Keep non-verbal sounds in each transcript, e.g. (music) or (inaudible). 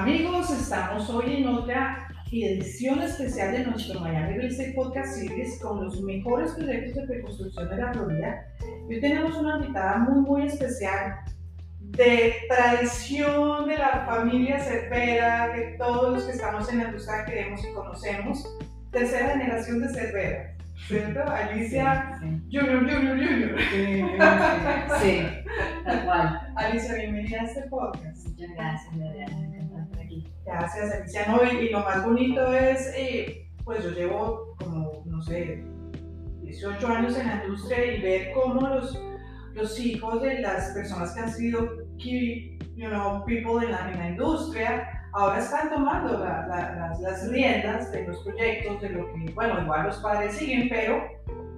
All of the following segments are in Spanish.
Amigos, estamos hoy en otra edición especial de nuestro Miami Real Estate Podcast Series con los mejores proyectos de reconstrucción de la Florida. Hoy tenemos una invitada muy, muy especial de tradición de la familia Cervera, que todos los que estamos en la industria queremos y conocemos. Tercera generación de Cervera. ¿cierto? Alicia Junior, Junior, Junior. Sí, tal cual. Alicia, bienvenida a este podcast. Muchas gracias, Adriana, Gracias, Alicia. No, y, lo más bonito es, eh, pues yo llevo como, no sé, 18 años en la industria y ver cómo los, los hijos de las personas que han sido you know, people en la, en industria, ahora están tomando la- la- las, las riendas de los proyectos, de lo que, bueno, igual los padres siguen, pero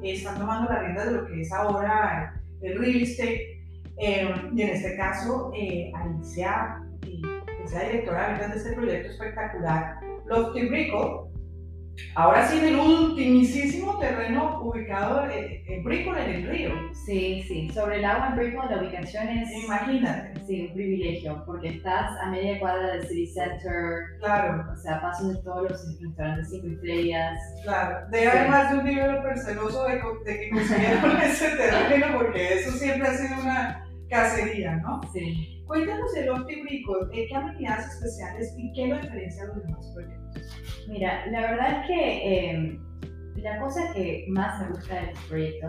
están tomando las riendas de lo que es ahora el real estate. Eh, y en este caso, eh, Alicia eh, es la directora de ventas de este proyecto espectacular, Lofty Brickle. Ahora sí, en el ultimísimo terreno ubicado en, en Brickle, en el río. Sí, sí, sobre el agua en Brickell la ubicación es Imagínate, sí, un privilegio porque estás a media cuadra del City Center, claro. o sea, paso de todos los restaurantes cinco estrellas. Claro, debe haber Sí. más de un developer celoso de, de que consiguieron (laughs) ese terreno, porque eso siempre ha sido una cacería, ¿no? Sí. Cuéntanos el Opti Brico, ¿eh, ¿qué amenidades especiales y qué lo diferencia de los demás proyectos? Mira, la verdad es que eh, la cosa que más me gusta de este proyecto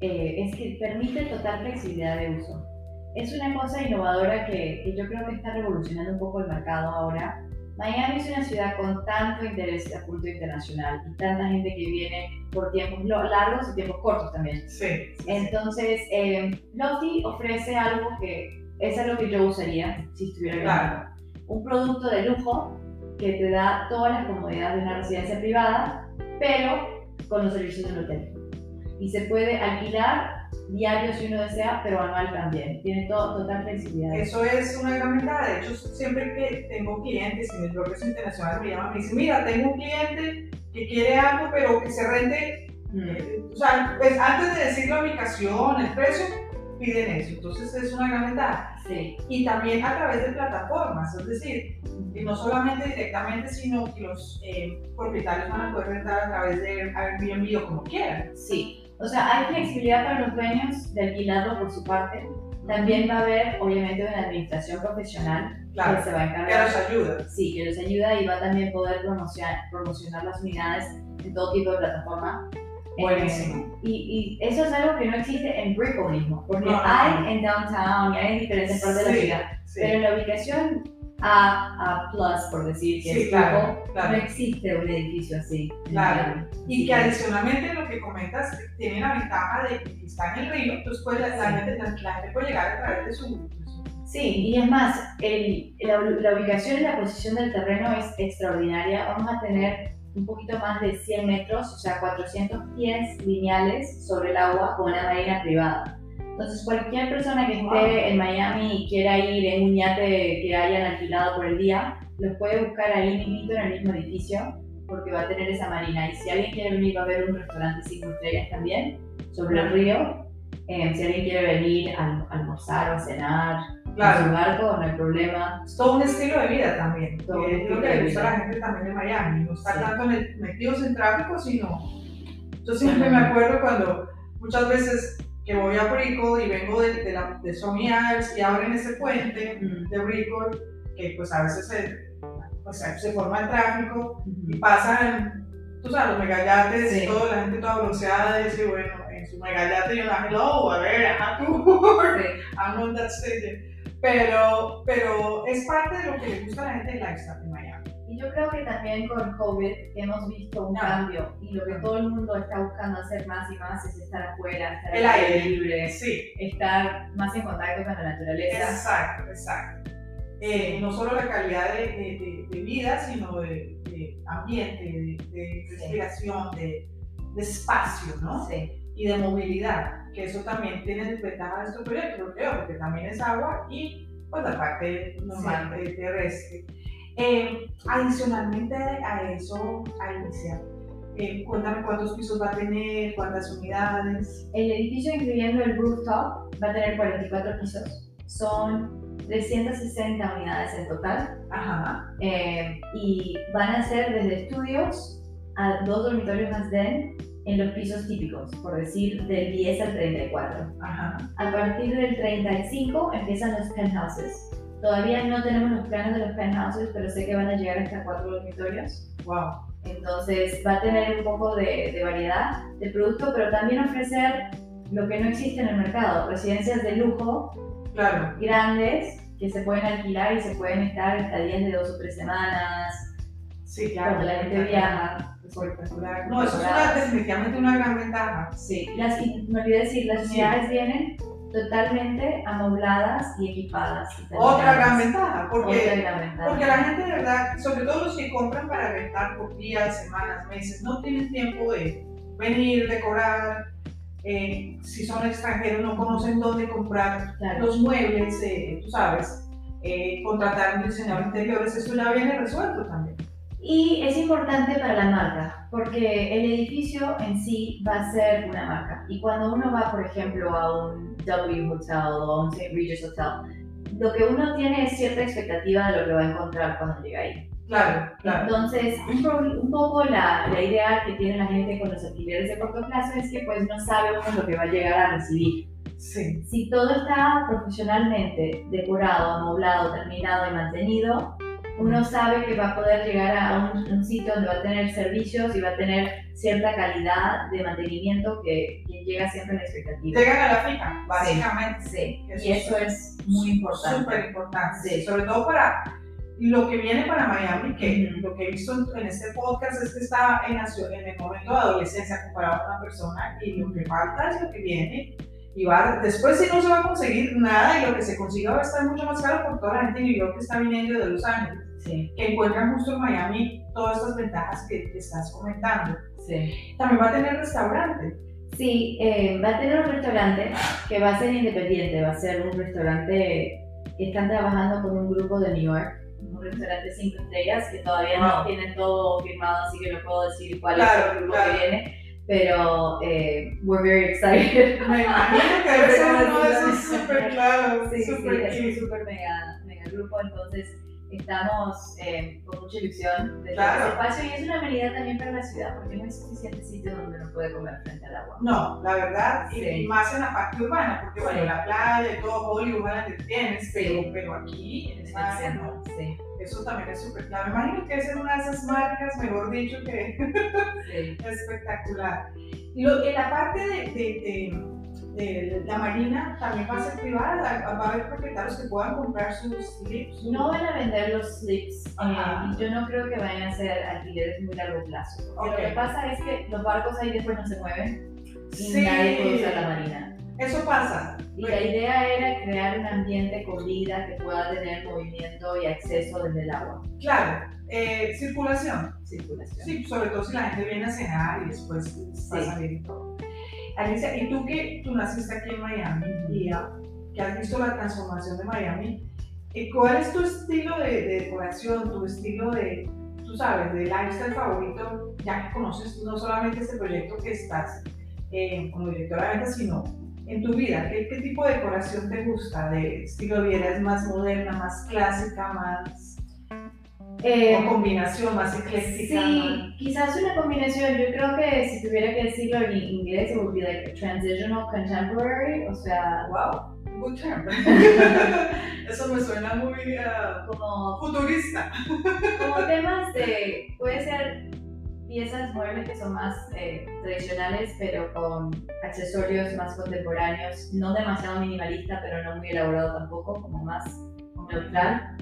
eh, es que permite total flexibilidad de uso. Es una cosa innovadora que, que yo creo que está revolucionando un poco el mercado ahora. Miami es una ciudad con tanto interés a punto internacional y tanta gente que viene por tiempos largos y tiempos cortos también. Sí. sí, sí. Entonces, eh, Lofty ofrece algo que es algo que yo usaría si estuviera Claro. Un producto de lujo que te da todas las comodidades de una residencia privada, pero con los servicios del hotel. Y se puede alquilar diario si uno desea, pero anual también. Tiene todo, total flexibilidad. Eso es una gran ventaja. De hecho, siempre que tengo clientes y mis bloques internacionales me llaman, me dicen, mira, tengo un cliente que quiere algo, pero que se rente Mm. Eh, o sea, pues antes de decir la ubicación, el precio, piden eso. Entonces es una gran ventaja. Sí, Y también a través de plataformas, es decir, no solamente directamente, sino que los eh, propietarios van a poder rentar a través de Airbnb o como quieran. sí. O sea, hay flexibilidad para los dueños de alquilarlo por su parte. También va a haber, obviamente, una administración profesional que Claro, se va a que encargar. nos ayuda. Sí, que les ayuda y va a también poder promocionar, promocionar las unidades en todo tipo de plataforma. Buenísimo. Eh, y, y eso es algo que no existe en Brickell mismo, porque No, hay no. en downtown y hay en diferentes partes de la Sí, ciudad, sí. pero en la ubicación A, A plus, por decir que Sí, es claro, claro. no existe un edificio así. Claro. Y que adicionalmente lo que comentas tiene la ventaja de que está en el río, entonces pues, la, la Sí. gente, la, gente puede llegar a través de su... de su- Sí, y es más, el- la, la ubicación y la posición del terreno es extraordinaria. Vamos a tener un poquito más de 100 metros, o sea, 400 pies lineales sobre el agua con una marina privada. Entonces, cualquier persona que esté Wow. en Miami y quiera ir en un yate que hayan alquilado por el día, los puede buscar ahí mismo en el mismo edificio, porque va a tener esa marina. Y si alguien quiere venir, va a haber un restaurante cinco estrellas también sobre el río. Eh, si alguien quiere venir a alm- almorzar o a cenar, en su Claro, barco, no hay problema. es todo un estilo de vida también. Todo es lo que le gusta a la gente también de Miami, no estar Sí. tanto metidos en tráfico, sino... Yo siempre me acuerdo cuando muchas veces que voy a Brickell y vengo de, de, la, de Sony Isles y abren ese puente Mm. de Brickell, que pues a veces se, pues, se forma el tráfico y pasan, tú sabes, los megayates y Sí. toda la gente toda bronceada y dice, bueno, en su megayate yo la hello, a ver, ajá, tú. (laughs) I'm on that stage. Pero, pero es parte de lo que le gusta a la gente del lifestyle de Miami. Y yo creo que también con COVID hemos visto un Ah. cambio y lo que todo el mundo está buscando hacer más y más es estar afuera, estar El aire. libre, Sí, estar más en contacto con la naturaleza. exacto, exacto. Eh, no solo la calidad de, de- de- vida, sino de, ambiente, de, respiración, de, de espacio, ¿no? Sí. Y de movilidad, que eso también tiene desventaja de estos proyectos, porque también es agua y pues la parte normal de- terrestre. Eh, adicionalmente a eso, Alicia, eh, cuéntame cuántos pisos va a tener, cuántas unidades. El edificio, incluyendo el rooftop, va a tener 44 pisos. Son 360 unidades en total. Ajá. eh, y van a ser desde estudios a dos dormitorios más den en los pisos típicos, por decir del 10 al 34. Ajá. A partir del 35 empiezan los penthouses. Todavía no tenemos los planes de los penthouses, pero sé que van a llegar hasta cuatro dormitorios. Wow. Entonces va a tener un poco de, de variedad de producto, pero también ofrecer lo que no existe en el mercado, residencias de lujo Claro. grandes que se pueden alquilar y se pueden estar estadías de dos o tres semanas, Sí, claro. cuando la gente viaja. Espectacular. No, eso es una, definitivamente una gran ventaja. Sí, las, me olvidé decir, las Sí. unidades vienen totalmente amobladas y equipadas. y Otra gran ventaja, Otra porque, gran ventaja. porque la gente de verdad, sobre todo los que compran para rentar por días, semanas, meses, no tienen tiempo de venir, decorar. eh, si son extranjeros, no conocen dónde comprar Claro. los muebles, eh, tú sabes, eh, contratar un diseñador interiores, eso ya viene resuelto también. Y es importante para la marca, porque el edificio en sí va a ser una marca. Y cuando uno va, por ejemplo, a un W Hotel o a un St. Regis Hotel, lo que uno tiene es cierta expectativa de lo que va a encontrar cuando llega ahí. Claro, claro. Entonces, un, pro- un poco la, la idea que tiene la gente con los alquileres de corto plazo es que pues no sabe uno lo que va a llegar a recibir. Sí, Si todo está profesionalmente decorado, amoblado, terminado y mantenido, uno sabe que va a poder llegar a un, un sitio donde va a tener servicios y va a tener cierta calidad de mantenimiento que, que llega siempre a la expectativa. llegan a la fija, básicamente. Sí, Eso y eso es muy importante. Súper importante, Sí. sobre todo para lo que viene para Miami, que lo que he visto en, este podcast es que está en, en el momento de adolescencia comparado con una persona y lo que falta es lo que viene. Y va, después si no se va a conseguir nada y lo que se consiga va a estar mucho más caro por toda la gente de New York que está viniendo de Los Ángeles, Sí, que encuentran justo en Miami todas estas ventajas que te estás comentando. sí. También va a tener restaurante. Sí, eh, va a tener un restaurante que va a ser independiente, va a ser un restaurante que están trabajando con un grupo de New York, un restaurante cinco estrellas que todavía no Wow. tienen todo firmado, así que no puedo decir cuál es Claro, el grupo claro. que viene, pero eh, we're very excited. (laughs) Me imagino que Pero uno de sí, esos sí, súper claros, Sí, sí, súper es cute. súper mega, mega grupo, entonces estamos eh, con mucha ilusión de Claro. ese espacio y es una amenidad también para la ciudad porque no hay suficiente sitio donde uno puede comer frente al agua. No, la verdad, Sí. y más en la parte urbana, porque bueno, Sí. la playa y todo Hollywood la que tienes, pero, Sí. pero aquí, en el centro, no. sí, eso también es súper claro. Me imagino que es una de esas marcas, mejor dicho, que sí. (laughs) espectacular. Y lo- en la parte de, de- de- de la marina también va a ser privada, va a haber propietarios que puedan comprar sus lips. No van a vender los slips eh, yo no creo que vayan a ser alquileres muy largo plazo. Porque Ok. Lo que pasa es que los barcos ahí después no se mueven y Sí. nadie puede usar la marina. Eso pasa. Y la idea era crear un ambiente con vida que pueda tener movimiento y acceso desde el agua. Claro, eh, circulación. Circulación. Sí, sobre todo si la gente viene a cenar y después Sí. salir y todo. Alicia, ¿y tú que tú naciste aquí en Miami y que has visto la transformación de Miami, eh, ¿cuál es tu estilo de, de decoración, tu estilo de, tú sabes, de lifestyle favorito, ya que conoces no solamente este proyecto que estás eh, como directora de ventas, sino en tu vida? ¿Qué, qué tipo de decoración te gusta? ¿De vida es más moderna, más clásica, más... Eh, o combinación más ecléctica? Sí, quizás una combinación. Yo creo que si tuviera que decirlo en inglés, it would be like transitional contemporary, o sea, Wow, good term. (laughs) Eso me suena muy ah, como, futurista. como temas de, puede ser piezas muebles que son más eh, tradicionales, pero con accesorios más contemporáneos, no demasiado minimalista, pero no muy elaborado tampoco, como más neutral.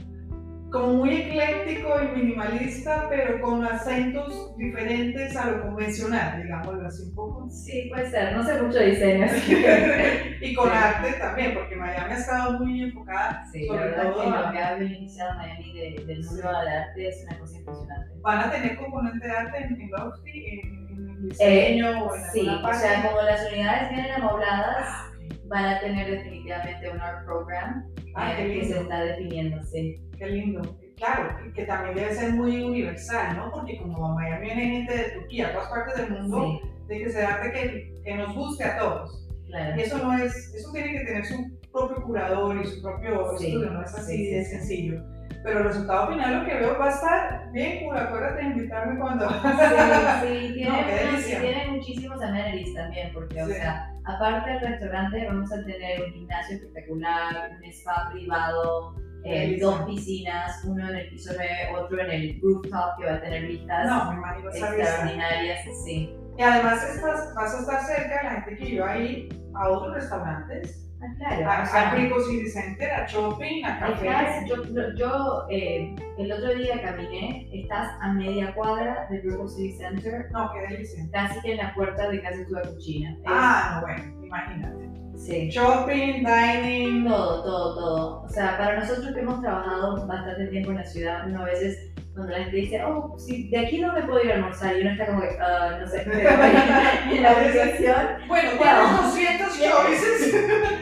Como muy ecléctico y minimalista, pero con acentos diferentes a lo convencional, digámoslo así un poco. Sí, puede ser, no sé mucho de diseño, (laughs) y con Sí. arte también, porque Miami ha estado muy enfocada. Sí, la Sobre verdad todo que a- lo que ha beneficiado Miami de- del mundo del arte es una cosa impresionante. Van a tener componente de arte en, en Lofty, en, en Eh, diseño o en sí, o sea, como las unidades vienen amobladas, Ah, ok. van a tener definitivamente un art program Ah, qué que se lindo. está definiendo, sí. Qué lindo. Claro, que- también debe ser muy universal, ¿no? Porque como a Miami viene gente de Turquía, todas partes del mundo, Sí, de que se arte que, que nos guste a todos. claro. Y eso no es, eso tiene que tener su propio curador y su propio Sí, estudio, no es así sí, de sencillo. Pero el resultado final lo que veo va a estar bien cool, acuérdate de invitarme cuando... Sí, sí, tiene, (laughs) No, qué no, sí, delicia. tiene muchísimos amenities también, porque, o sea, aparte del restaurante, vamos a tener un gimnasio espectacular, un spa privado, eh, dos piscinas, uno en el piso 9, otro en el rooftop que va a tener vistas No, extraordinarias, sí. Y además estás, vas a estar cerca de la gente que iba ahí a otros restaurantes, Ah, claro. a, o sea, a Rico City Center, a shopping, a Estás- café. yo, yo- eh, el otro día caminé, estás a media cuadra del River City Center, No, qué delicia. casi que en la puerta de casa de tu cuchina. Ah, no, bueno, imagínate. sí. Shopping, dining. Todo, todo, todo. O sea, para nosotros que hemos trabajado bastante tiempo en la ciudad, uno a veces cuando la gente dice, oh, si de aquí no me puedo ir a almorzar, y uno está como que, "Ah, no sé, (laughs) (laughs) en la ubicación, Bueno, tienes 200 Bien. choices.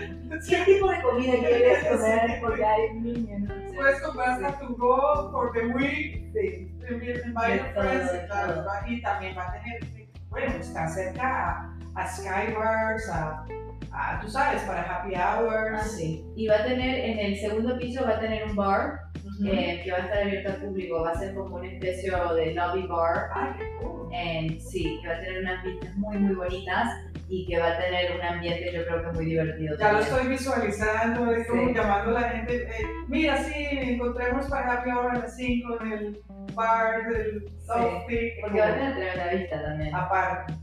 (laughs) ¿qué tipo de comida quieres comer? Porque hay un niño, no sé. Puedes comprar hasta tu go for the week. Sí. Invite your todo, friends. Y también va a tener, bueno, está cerca a, a Skywars, a, a, tú sabes, para happy hours. Ah, sí. Y va a tener, en el segundo piso va a tener un bar. Eh, que va a estar abierto al público, va a ser como una especie de lobby bar. Eh, sí, que va a tener unas vistas muy, muy bonitas y que va a tener un ambiente yo creo que muy divertido. Ya lo también. estoy visualizando, es como Sí. llamando a la gente. eh, Mira, sí, encontremos para happy hour a las 5 en el bar del Lofty. Porque va a tener tremenda vista también. Aparte,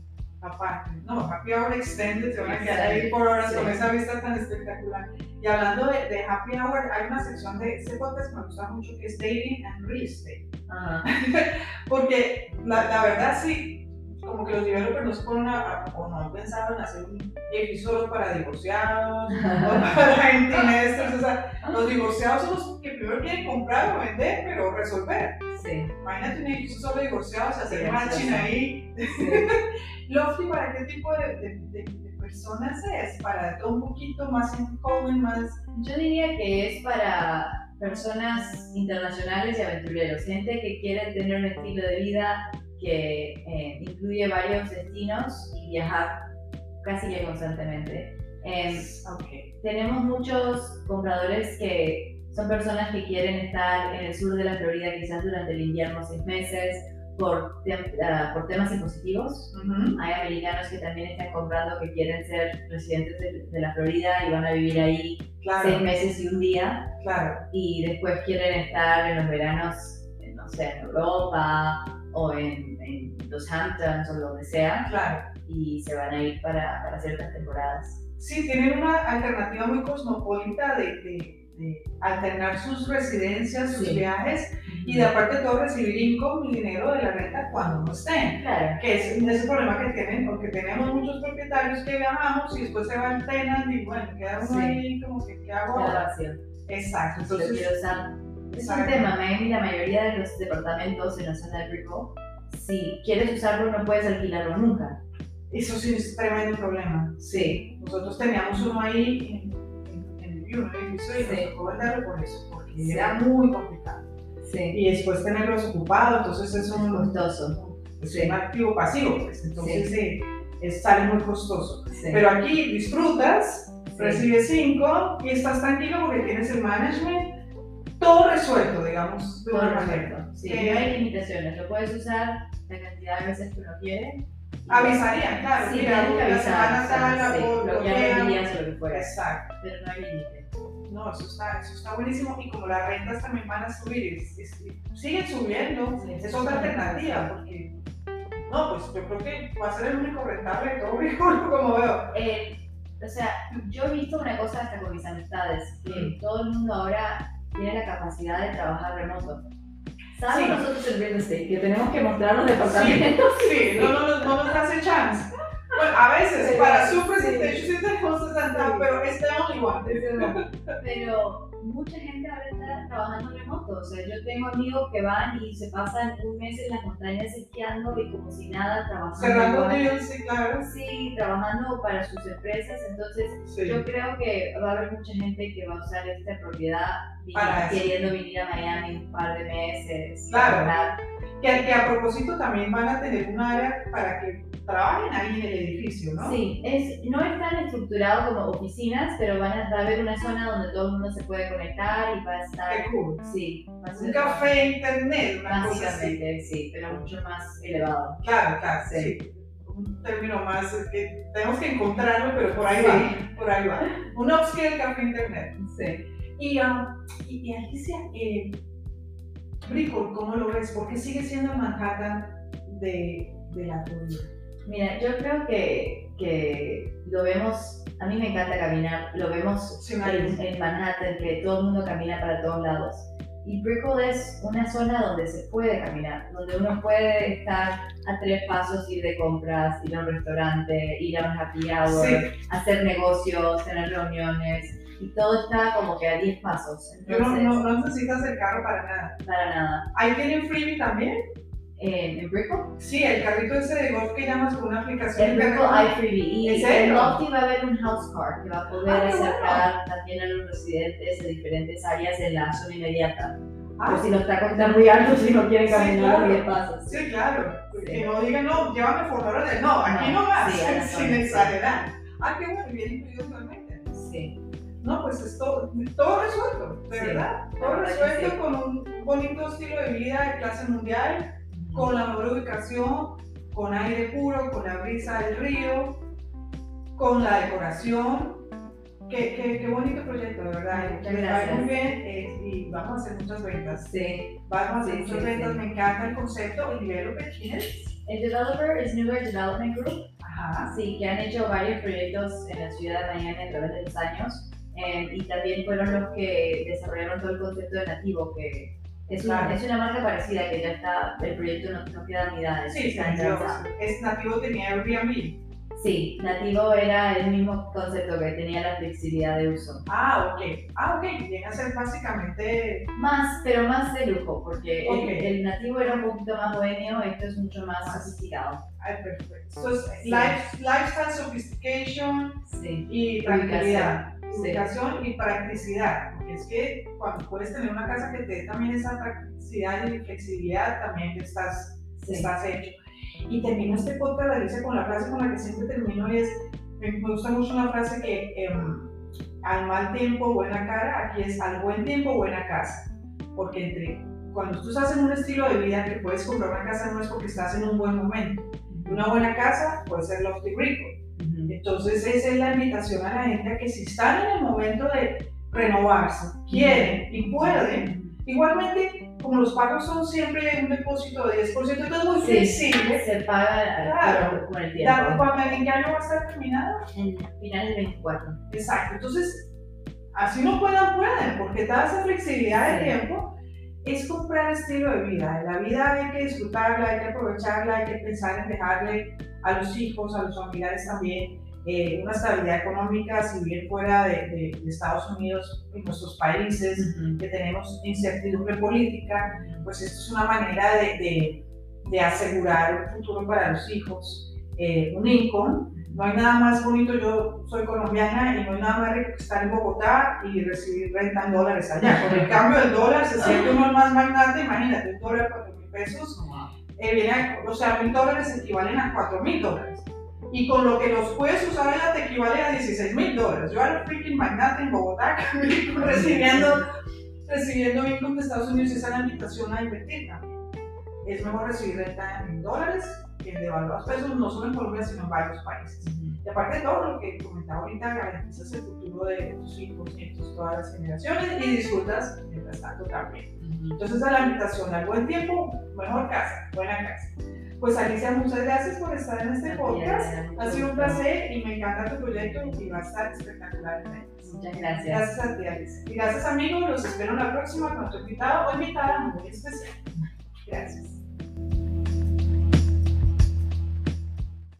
aparte. No, Happy Hour Extended se van a quedar ahí por horas sí. con esa vista tan espectacular. Y hablando de, de Happy Hour, hay una sección de este podcast que me gusta mucho que es Dating and Real Estate. (laughs) Porque la, la verdad sí, como que los developers no se ponen a, a- o no han pensado en hacer un solo para divorciados (laughs) o para empty nesters. O sea, los divorciados son los que primero quieren comprar o vender, pero resolver. Sí, Imagínate un edificio solo divorciados, hacer Sí, matching sí, ahí. sí. (laughs) Lofty, ¿para qué tipo de, de- de- de personas es? ¿Para todo un poquito más joven, más...? Yo diría que es para personas internacionales y aventureros, gente que quiere tener un estilo de vida que eh, incluye varios destinos y viajar casi que constantemente. Em, Ok. tenemos muchos compradores que son personas que quieren estar en el sur de la Florida quizás durante el invierno seis meses por, tem- ah, por temas impositivos. Ujú. Hay americanos que también están comprando que quieren ser residentes de, de la Florida y van a vivir ahí seis Claro, meses y un día claro. y después quieren estar en los veranos, eh, no sé, en Europa o en, en los Hamptons o donde sea Claro. y se van a ir para, para ciertas temporadas. Sí, tienen una alternativa muy cosmopolita de, de- de alternar sus residencias, sus Sí. viajes y de aparte de todo recibir income y dinero de la renta cuando no estén. Claro, Que es ese problema que tienen, porque tenemos muchos propietarios que viajamos y después se van tenant y bueno, queda uno Sí. ahí como que, ¿qué hago. Exacto, entonces... Es un tema, Miami, la mayoría de los departamentos en la zona de Rico, si quieres usarlo no puedes alquilarlo nunca. Eso sí es tremendo problema. Sí, Nosotros teníamos uno ahí en, en, en el edificio, y Sí. nos tocó venderlo por eso, porque Sí. era muy complicado. sí, Y después tenerlos ocupados, entonces es un, costoso. es un activo pasivo, pues, entonces sí. es- sale muy costoso. Sí. Pero aquí disfrutas, recibes cinco y estás tranquilo porque tienes el management, todo resuelto, digamos, de Todo una manera. Sí, no hay limitaciones, lo puedes usar la cantidad de veces que uno quiere. Avisarían, claro, Sí, mira, la semana avisar, tal, sí, lo que lo fuera, Exacto. pero no hay límite. No, eso está, eso está buenísimo y como las rentas también van a subir, siguen subiendo, Sí. es otra alternativa porque, no, pues yo creo que va a ser el único rentable de todo (laughs) Rico, como veo. Eh, o sea, yo he visto una cosa hasta con mis amistades, que Mm. todo el mundo ahora tiene la capacidad de trabajar remoto. ¿Saben Sí. nosotros en real estate que tenemos que mostrar los departamentos? Sí, no, no, no, no nos hace chance. Bueno, a veces, Pero, para su sí. sí tenemos 60, Sí. pero es the only one. Pero mucha gente ahora está trabajando O sea, yo tengo amigos que van y se pasan un mes en las montañas esquiando y como si nada, trabajando. Cerrando deals, sí, claro. Sí, trabajando para sus empresas. Entonces, Sí. yo creo que va a haber mucha gente que va a usar esta propiedad Para eso. queriendo venir a Miami un par de meses. Claro. Que, que a propósito también van a tener un área para que trabajen ahí en el edificio, ¿no? Sí, es, no es tan estructurado como oficinas, pero van a, va a haber una zona donde todo el mundo se puede conectar y va a estar... Qué cool. Sí, Un café internet, una cosa así. básicamente, sí, pero mucho más elevado. Claro, claro, sí. Sí. Un término más que tenemos que encontrarlo, pero por ahí Sí. va, por ahí va. Un upscale café internet. Sí. Y, ah, y, y Alicia, eh, Brickell, ¿cómo lo ves? ¿Por qué sigue siendo Manhattan de, de la Florida? Mira, yo creo que, que lo vemos, a mí me encanta caminar, lo vemos Sí, en, en Manhattan, que todo el mundo camina para todos lados. Y Brickell es una zona donde se puede caminar, donde uno puede estar a tres pasos, ir de compras, ir a un restaurante, ir a un happy hour, Sí. hacer negocios, tener reuniones, y todo está como que a 10 pasos. Entonces, no, no necesitas el carro para nada. para nada. ¿Ahí tienen freebie también? Eh, ¿En Brickell? Sí, el carrito ese de golf que llamas con una aplicación. En de hay freebie. Y ¿En en? Lofty va a haber un house car que va a poder Ah, qué acercar también a los residentes de diferentes áreas en la zona inmediata. Ah, Por si los tacos están muy altos y no quieren Sí, caminar claro. 10 pasos. Sí, claro. Sí. Que no digan, no, llévame por de No, aquí No, no más, sí, sin sí. exagerar. Ah, qué bueno, bien incluido totalmente. Sí. No, pues es todo, todo resuelto, de Sí, verdad. Todo resuelto sí. con un bonito estilo de vida de clase mundial, con la mejor ubicación, con aire puro, con la brisa del río, con la decoración. Qué, qué, qué bonito proyecto, de verdad. Les va muy bien eh, y vamos a hacer muchas ventas. Sí. Vamos a hacer Sí, muchas sí, ventas, sí. me encanta el concepto, el developer, ¿quién es? El developer es Newer Development Group. Ajá. Sí, que han hecho varios proyectos en la ciudad de Miami a través de los años. eh, y también fueron los que desarrollaron todo el concepto de nativo, que es una, es una marca parecida que ya está, el proyecto no, no queda unidades. Sí, está es nativo tenía Airbnb. Sí, nativo era el mismo concepto que tenía la flexibilidad de uso. Ah, ok. Ah, ok. Viene a ser básicamente. Más, pero más de lujo, porque el- Ok. el, nativo era un poquito más bohemio, esto es mucho más Más. sofisticado. Ay, perfecto. Es Sí. life- lifestyle sophistication Sí, y tranquilidad. Sí. Ubicación y practicidad. Porque es que cuando puedes tener una casa que te dé también esa practicidad y flexibilidad, también estás, sí. estás hecho. Y termino este podcast, Alicia, con la frase con la que siempre termino y es, me gusta mucho una frase que em, al mal tiempo, buena cara, aquí es al buen tiempo, buena casa. Porque entre, cuando tú estás en un estilo de vida que puedes comprar una casa no es porque estás en un buen momento. Una buena casa puede ser lofty rico. Entonces esa es la invitación a la gente a que si están en el momento de renovarse, quieren y pueden, igualmente como los pagos son siempre un depósito de 10%, entonces es muy Sí. flexible. Se paga Claro. con el tiempo. cuando- ¿En qué año va a estar terminado? En final del 24. Exacto, entonces así no puedan, pueden, porque da esa flexibilidad de Sí. tiempo es comprar estilo de vida. La vida hay que disfrutarla, hay que aprovecharla, hay que pensar en dejarle a los hijos, a los familiares también eh, una estabilidad económica, si bien fuera de, de- de Estados Unidos, en nuestros países, que tenemos incertidumbre política, pues esto es una manera de asegurar un futuro para los hijos, eh, un income. No hay nada más bonito, yo soy colombiana y no hay nada más rico que estar en Bogotá y recibir renta en dólares allá. Con el cambio del dólar se siente uno más magnate, imagínate, un dólar cuatro mil pesos, eh, viene o sea, mil dólares equivalen a cuatro mil dólares. Y con lo que los puedes usar allá te equivale a 16 mil dólares. Yo era freaking magnate en Bogotá (laughs) recibiendo, recibiendo income de Estados Unidos y esa es la invitación a invertir también. Es mejor recibir renta en dólares que devaluados pesos, no solo en Colombia, sino en varios países. Y aparte de todo lo que comentaba ahorita, garantizas el futuro de tus hijos, nietos, todas las generaciones y disfrutas mientras tanto también. Entonces, a la invitación al buen tiempo, mejor casa, buena casa. Pues Alicia, muchas gracias por estar en este podcast. Ha sido un placer y me encanta tu proyecto y va a estar espectacular. Muchas gracias. Gracias a ti, Alicia. Y gracias amigos, los espero en la próxima con otro invitado o invitada muy especial. Gracias.